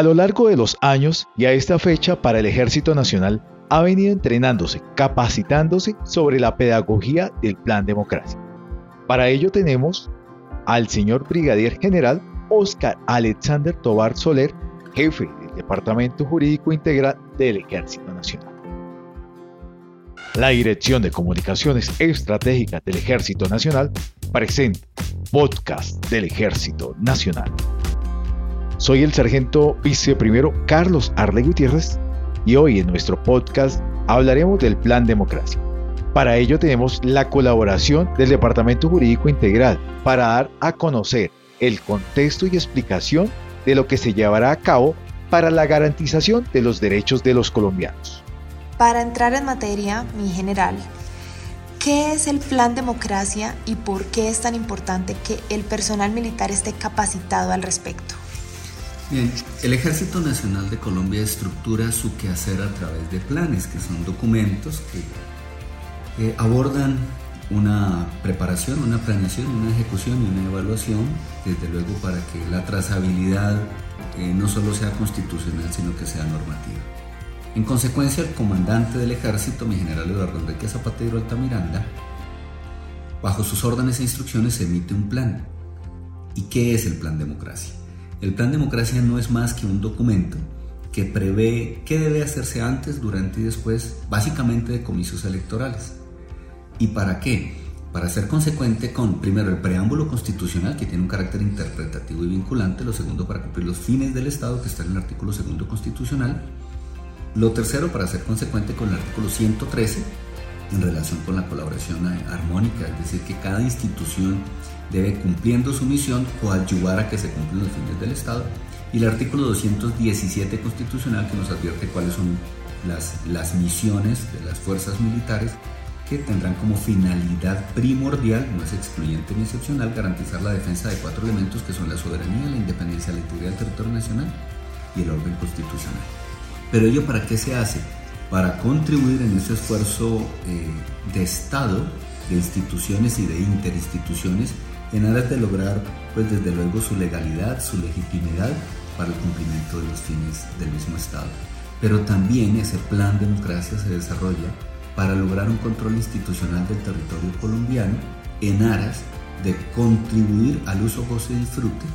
A lo largo de los años y a esta fecha para el Ejército Nacional ha venido entrenándose, capacitándose sobre la pedagogía del Plan Democracia. Para ello tenemos al señor Brigadier General Oscar Alexander Tobar Soler, jefe del Departamento Jurídico Integral del Ejército Nacional. La Dirección de Comunicaciones Estratégicas del Ejército Nacional presenta Podcast del Ejército Nacional. Soy el sargento viceprimero Carlos Arle Gutiérrez y hoy en nuestro podcast hablaremos del Plan Democracia. Para ello tenemos la colaboración del Departamento Jurídico Integral para dar a conocer el contexto y explicación de lo que se llevará a cabo para la garantización de los derechos de los colombianos. Para entrar en materia, mi general, ¿qué es el Plan Democracia y por qué es tan importante que el personal militar esté capacitado al respecto? Bien, el Ejército Nacional de Colombia estructura su quehacer a través de planes, que son documentos que eh, abordan una preparación, una planeación, una ejecución y una evaluación, desde luego para que la trazabilidad eh, no solo sea constitucional, sino que sea normativa. En consecuencia, el comandante del ejército, mi general Eduardo Enrique Zapatero Altamiranda, bajo sus órdenes e instrucciones emite un plan. ¿Y qué es el plan democracia? El plan democracia no es más que un documento que prevé qué debe hacerse antes, durante y después, básicamente de comicios electorales. ¿Y para qué? Para ser consecuente con, primero, el preámbulo constitucional, que tiene un carácter interpretativo y vinculante, lo segundo, para cumplir los fines del Estado, que está en el artículo segundo constitucional, lo tercero, para ser consecuente con el artículo 113, en relación con la colaboración armónica, es decir, que cada institución debe cumpliendo su misión ayudar a que se cumplan los fines del Estado. Y el artículo 217 constitucional que nos advierte cuáles son las, las misiones de las fuerzas militares que tendrán como finalidad primordial, no es excluyente ni excepcional, garantizar la defensa de cuatro elementos que son la soberanía, la independencia, la integridad del territorio nacional y el orden constitucional. Pero ello para qué se hace? Para contribuir en ese esfuerzo eh, de Estado, de instituciones y de interinstituciones en aras de lograr, pues desde luego, su legalidad, su legitimidad para el cumplimiento de los fines del mismo Estado. Pero también ese plan de democracia se desarrolla para lograr un control institucional del territorio colombiano en aras de contribuir al uso, goce y disfrute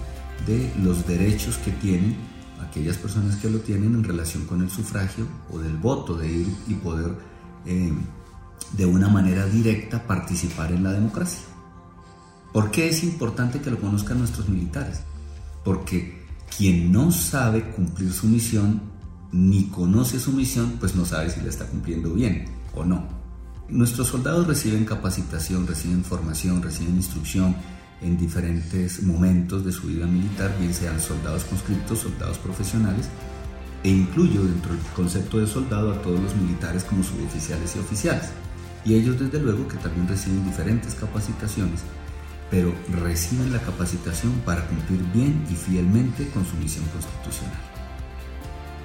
de los derechos que tienen aquellas personas que lo tienen en relación con el sufragio o del voto, de ir y poder eh, de una manera directa participar en la democracia. ¿Por qué es importante que lo conozcan nuestros militares? Porque quien no sabe cumplir su misión ni conoce su misión, pues no sabe si la está cumpliendo bien o no. Nuestros soldados reciben capacitación, reciben formación, reciben instrucción en diferentes momentos de su vida militar, bien sean soldados conscriptos, soldados profesionales, e incluyo dentro del concepto de soldado a todos los militares como suboficiales y oficiales. Y ellos desde luego que también reciben diferentes capacitaciones pero reciben la capacitación para cumplir bien y fielmente con su misión constitucional.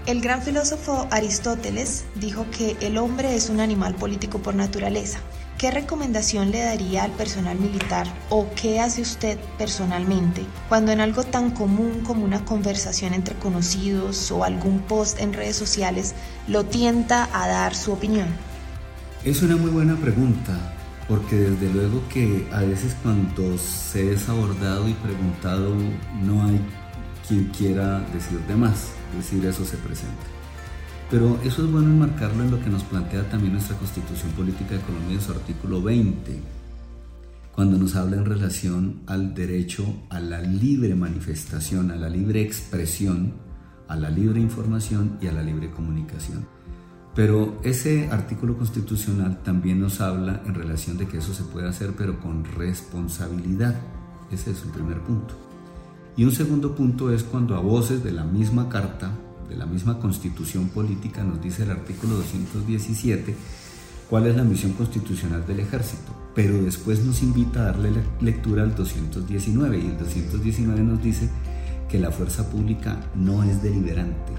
El gran filósofo Aristóteles dijo que el hombre es un animal político por naturaleza. ¿Qué recomendación le daría al personal militar o qué hace usted personalmente cuando en algo tan común como una conversación entre conocidos o algún post en redes sociales lo tienta a dar su opinión? Es una muy buena pregunta porque desde luego que a veces cuando se es abordado y preguntado no hay quien quiera decir de más, decir eso se presenta. Pero eso es bueno enmarcarlo en lo que nos plantea también nuestra Constitución Política de Colombia en su artículo 20, cuando nos habla en relación al derecho a la libre manifestación, a la libre expresión, a la libre información y a la libre comunicación. Pero ese artículo constitucional también nos habla en relación de que eso se puede hacer, pero con responsabilidad. Ese es un primer punto. Y un segundo punto es cuando a voces de la misma carta, de la misma constitución política, nos dice el artículo 217 cuál es la misión constitucional del ejército, pero después nos invita a darle lectura al 219 y el 219 nos dice que la fuerza pública no es deliberante,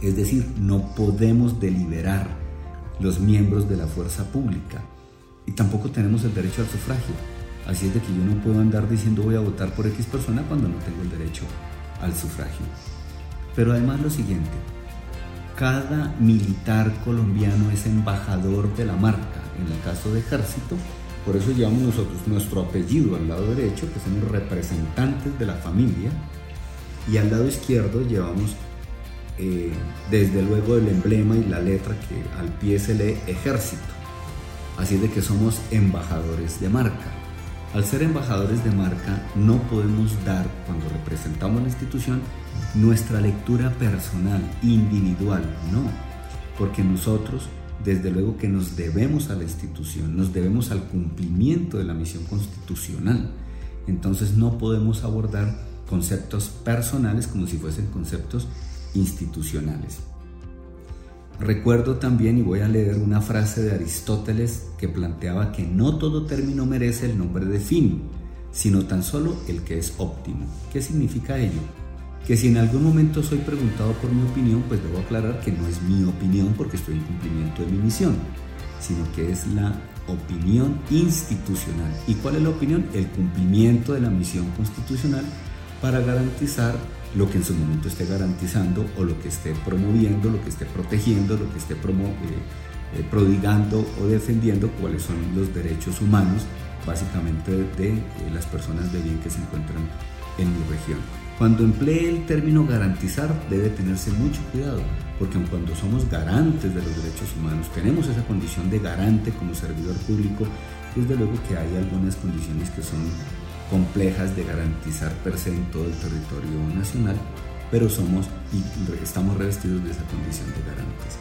es decir, no podemos deliberar los miembros de la fuerza pública y tampoco tenemos el derecho al sufragio. Así es de que yo no puedo andar diciendo voy a votar por X persona cuando no tengo el derecho al sufragio. Pero además lo siguiente, cada militar colombiano es embajador de la marca. En el caso de ejército, por eso llevamos nosotros nuestro apellido al lado derecho, que somos representantes de la familia, y al lado izquierdo llevamos eh, desde luego el emblema y la letra que al pie se lee ejército. Así de que somos embajadores de marca. Al ser embajadores de marca no podemos dar, cuando representamos la institución, nuestra lectura personal, individual, no, porque nosotros desde luego que nos debemos a la institución, nos debemos al cumplimiento de la misión constitucional. Entonces no podemos abordar conceptos personales como si fuesen conceptos institucionales. Recuerdo también, y voy a leer una frase de Aristóteles que planteaba que no todo término merece el nombre de fin, sino tan solo el que es óptimo. ¿Qué significa ello? Que si en algún momento soy preguntado por mi opinión, pues debo aclarar que no es mi opinión porque estoy en cumplimiento de mi misión, sino que es la opinión institucional. ¿Y cuál es la opinión? El cumplimiento de la misión constitucional para garantizar lo que en su momento esté garantizando o lo que esté promoviendo, lo que esté protegiendo, lo que esté promo eh, eh, prodigando o defendiendo cuáles son los derechos humanos básicamente de las personas de bien que se encuentran en mi región. Cuando emplee el término garantizar debe tenerse mucho cuidado, porque cuando somos garantes de los derechos humanos, tenemos esa condición de garante como servidor público, desde luego que hay algunas condiciones que son complejas de garantizar per se en todo el territorio nacional, pero somos y estamos revestidos de esa condición de garantes.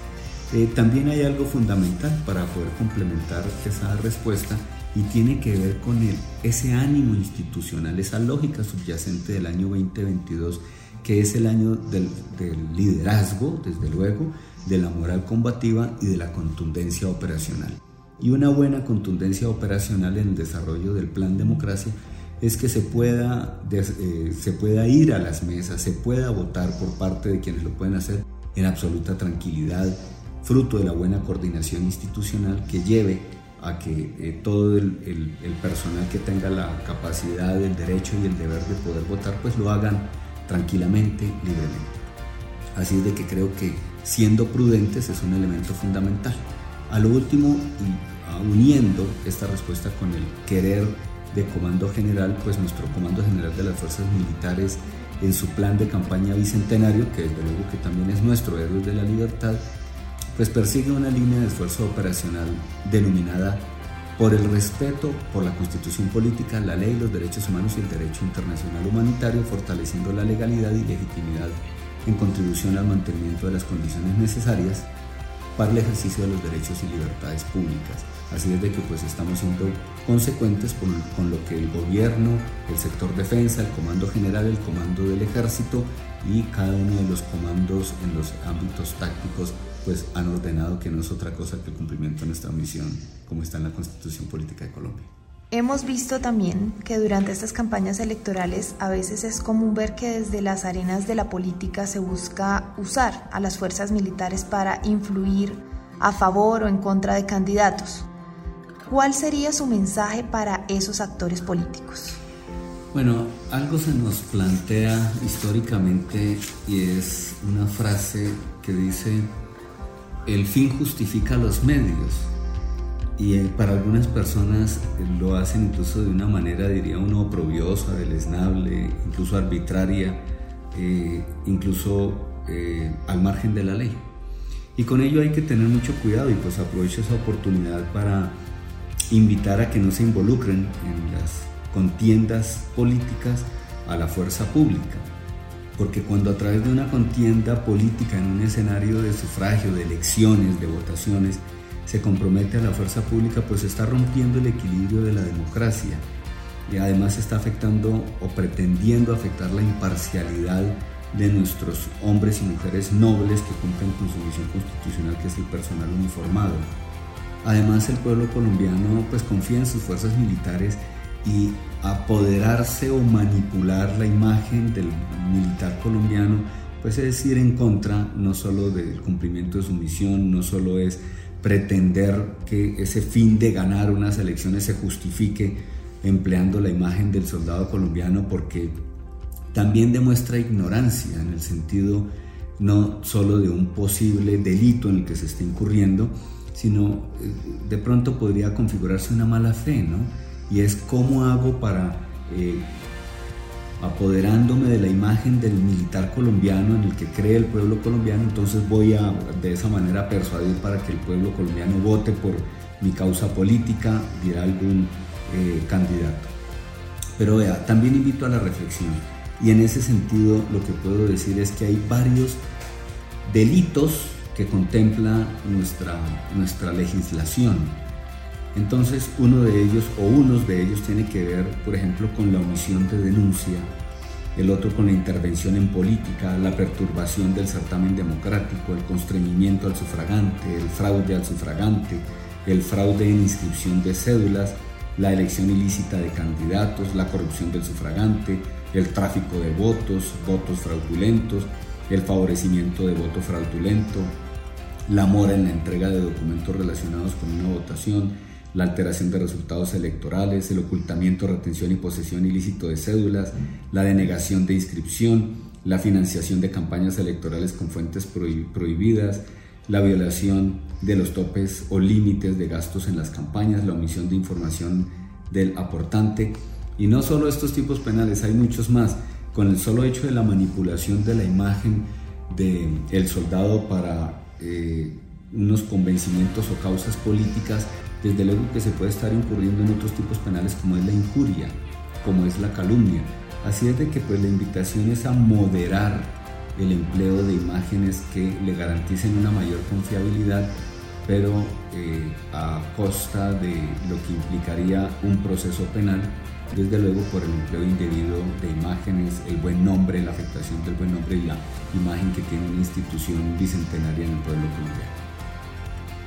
Eh, también hay algo fundamental para poder complementar esa respuesta y tiene que ver con el, ese ánimo institucional, esa lógica subyacente del año 2022, que es el año del, liderazgo, desde luego, de la moral combativa y de la contundencia operacional. Y una buena contundencia operacional en el desarrollo del plan democracia es que eh, se pueda ir a las mesas, se pueda votar por parte de quienes lo pueden hacer en absoluta tranquilidad, fruto de la buena coordinación institucional que lleve a que eh, todo el, personal que tenga la capacidad, el derecho y el deber de poder votar, pues lo hagan tranquilamente, libremente. Así es de que creo que siendo prudentes es un elemento fundamental. A lo último, y uniendo esta respuesta con el querer de Comando General, pues nuestro Comando General de las Fuerzas Militares en su plan de campaña bicentenario, que desde luego que también es nuestro Héroes de la Libertad, pues persigue una línea de esfuerzo operacional denominada por el respeto por la constitución política, la ley, los derechos humanos y el derecho internacional humanitario, fortaleciendo la legalidad y legitimidad en contribución al mantenimiento de las condiciones necesarias para el ejercicio de los derechos y libertades públicas. Así es de que pues estamos siendo consecuentes con, con, lo que el gobierno, el sector defensa, el comando general, el comando del ejército y cada uno de los comandos en los ámbitos tácticos pues han ordenado que no es otra cosa que el cumplimiento de nuestra misión como está en la constitución política de Colombia. Hemos visto también que durante estas campañas electorales a veces es común ver que desde las arenas de la política se busca usar a las fuerzas militares para influir a favor o en contra de candidatos. ¿Cuál sería su mensaje para esos actores políticos? Bueno, algo se nos plantea históricamente y es una frase que dice, el fin justifica los medios y eh, para algunas personas eh, lo hacen incluso de una manera, diría uno, oprobiosa, deleznable, incluso arbitraria, eh, incluso al margen de la ley. Y con ello hay que tener mucho cuidado y pues aprovecho esa oportunidad para invitar a que no se involucren en las contiendas políticas a la fuerza pública. Porque cuando a través de una contienda política en un escenario de sufragio, de elecciones, de votaciones, se compromete a la fuerza pública, pues está rompiendo el equilibrio de la democracia y además está afectando o pretendiendo afectar la imparcialidad de nuestros hombres y mujeres nobles que cumplen con su misión constitucional, que es el personal uniformado. Además, el pueblo colombiano pues confía en sus fuerzas militares y apoderarse o manipular la imagen del militar colombiano, pues es ir en contra no solo del cumplimiento de su misión, no solo es pretender que ese fin de ganar unas elecciones se justifique empleando la imagen del soldado colombiano porque también demuestra ignorancia en el sentido no solo de un posible delito en el que se está incurriendo, sino eh, de pronto podría configurarse una mala fe, ¿no? Y es cómo hago para, eh, apoderándome de la imagen del militar colombiano en el que cree el pueblo colombiano, entonces voy a de esa manera persuadir para que el pueblo colombiano vote por mi causa política, dirá algún eh, candidato. Pero vea, también invito a la reflexión. Y en ese sentido lo que puedo decir es que hay varios delitos que contempla nuestra, nuestra legislación. Entonces uno de ellos o unos de ellos tiene que ver, por ejemplo, con la omisión de denuncia, el otro con la intervención en política, la perturbación del certamen democrático, el constreñimiento al sufragante, el fraude al sufragante, el fraude en inscripción de cédulas, la elección ilícita de candidatos, la corrupción del sufragante, el tráfico de votos, votos fraudulentos, el favorecimiento de voto fraudulento, la mora en la entrega de documentos relacionados con una votación, la alteración de resultados electorales, el ocultamiento, retención y posesión ilícito de cédulas, la denegación de inscripción, la financiación de campañas electorales con fuentes prohibidas, la violación de los topes o límites de gastos en las campañas, la omisión de información del aportante. Y no solo estos tipos penales, hay muchos más. Con el solo hecho de la manipulación de la imagen del el soldado para eh, unos convencimientos o causas políticas, desde luego que se puede estar incurriendo en otros tipos penales como es la injuria, como es la calumnia. Así es de que pues la invitación es a moderar el empleo de imágenes que le garanticen una mayor confiabilidad, pero eh, a costa de lo que implicaría un proceso penal, desde luego por el empleo indebido de imágenes, el buen nombre, la afectación del buen nombre y la imagen que tiene una institución bicentenaria en el pueblo colombiano.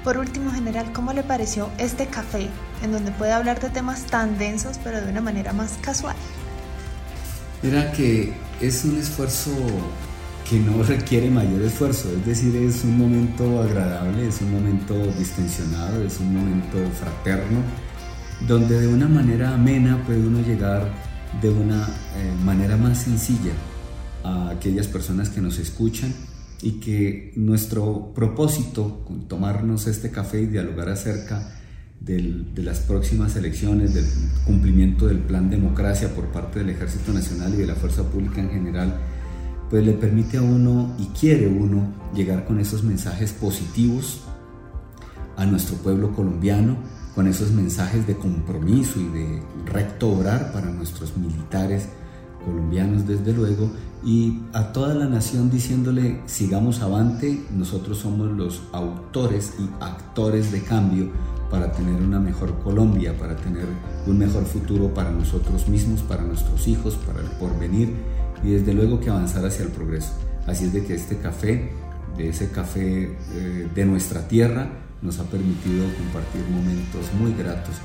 Por último, general, ¿cómo le pareció este café en donde puede hablar de temas tan densos pero de una manera más casual? Mira que es un esfuerzo que no requiere mayor esfuerzo, es decir, es un momento agradable, es un momento distensionado, es un momento fraterno, donde de una manera amena puede uno llegar de una eh, manera más sencilla a aquellas personas que nos escuchan y que nuestro propósito con tomarnos este café y dialogar acerca de las próximas elecciones, del cumplimiento del plan democracia por parte del Ejército Nacional y de la Fuerza Pública en general, pues le permite a uno y quiere uno llegar con esos mensajes positivos a nuestro pueblo colombiano, con esos mensajes de compromiso y de recto obrar para nuestros militares colombianos. Desde luego y a toda la nación diciéndole sigamos avante, nosotros somos los autores y actores de cambio para tener una mejor Colombia, para tener un mejor futuro para nosotros mismos, para nuestros hijos, para el porvenir y desde luego que avanzar hacia el progreso. Así es de que este café, de ese café eh, de nuestra tierra, nos ha permitido compartir momentos muy gratos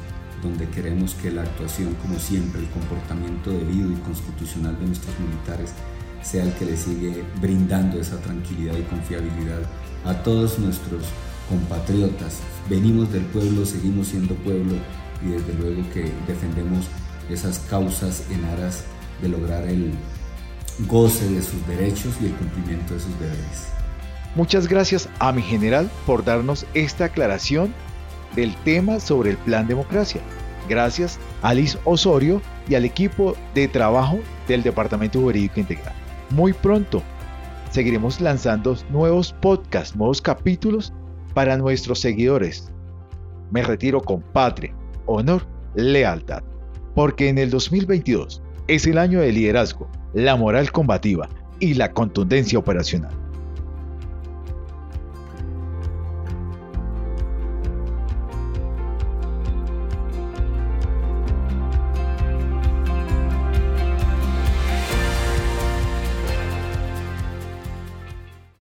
donde queremos que la actuación, como siempre, el comportamiento debido y constitucional de nuestros militares sea el que le sigue brindando esa tranquilidad y confiabilidad a todos nuestros compatriotas. Venimos del pueblo, seguimos siendo pueblo y desde luego que defendemos esas causas en aras de lograr el goce de sus derechos y el cumplimiento de sus deberes. Muchas gracias a mi general por darnos esta aclaración del tema sobre el plan democracia. Gracias a Liz Osorio y al equipo de trabajo del Departamento Jurídico Integral. Muy pronto seguiremos lanzando nuevos podcasts, nuevos capítulos para nuestros seguidores. Me retiro con patria, honor, lealtad, porque en el 2022 es el año de liderazgo, la moral combativa y la contundencia operacional.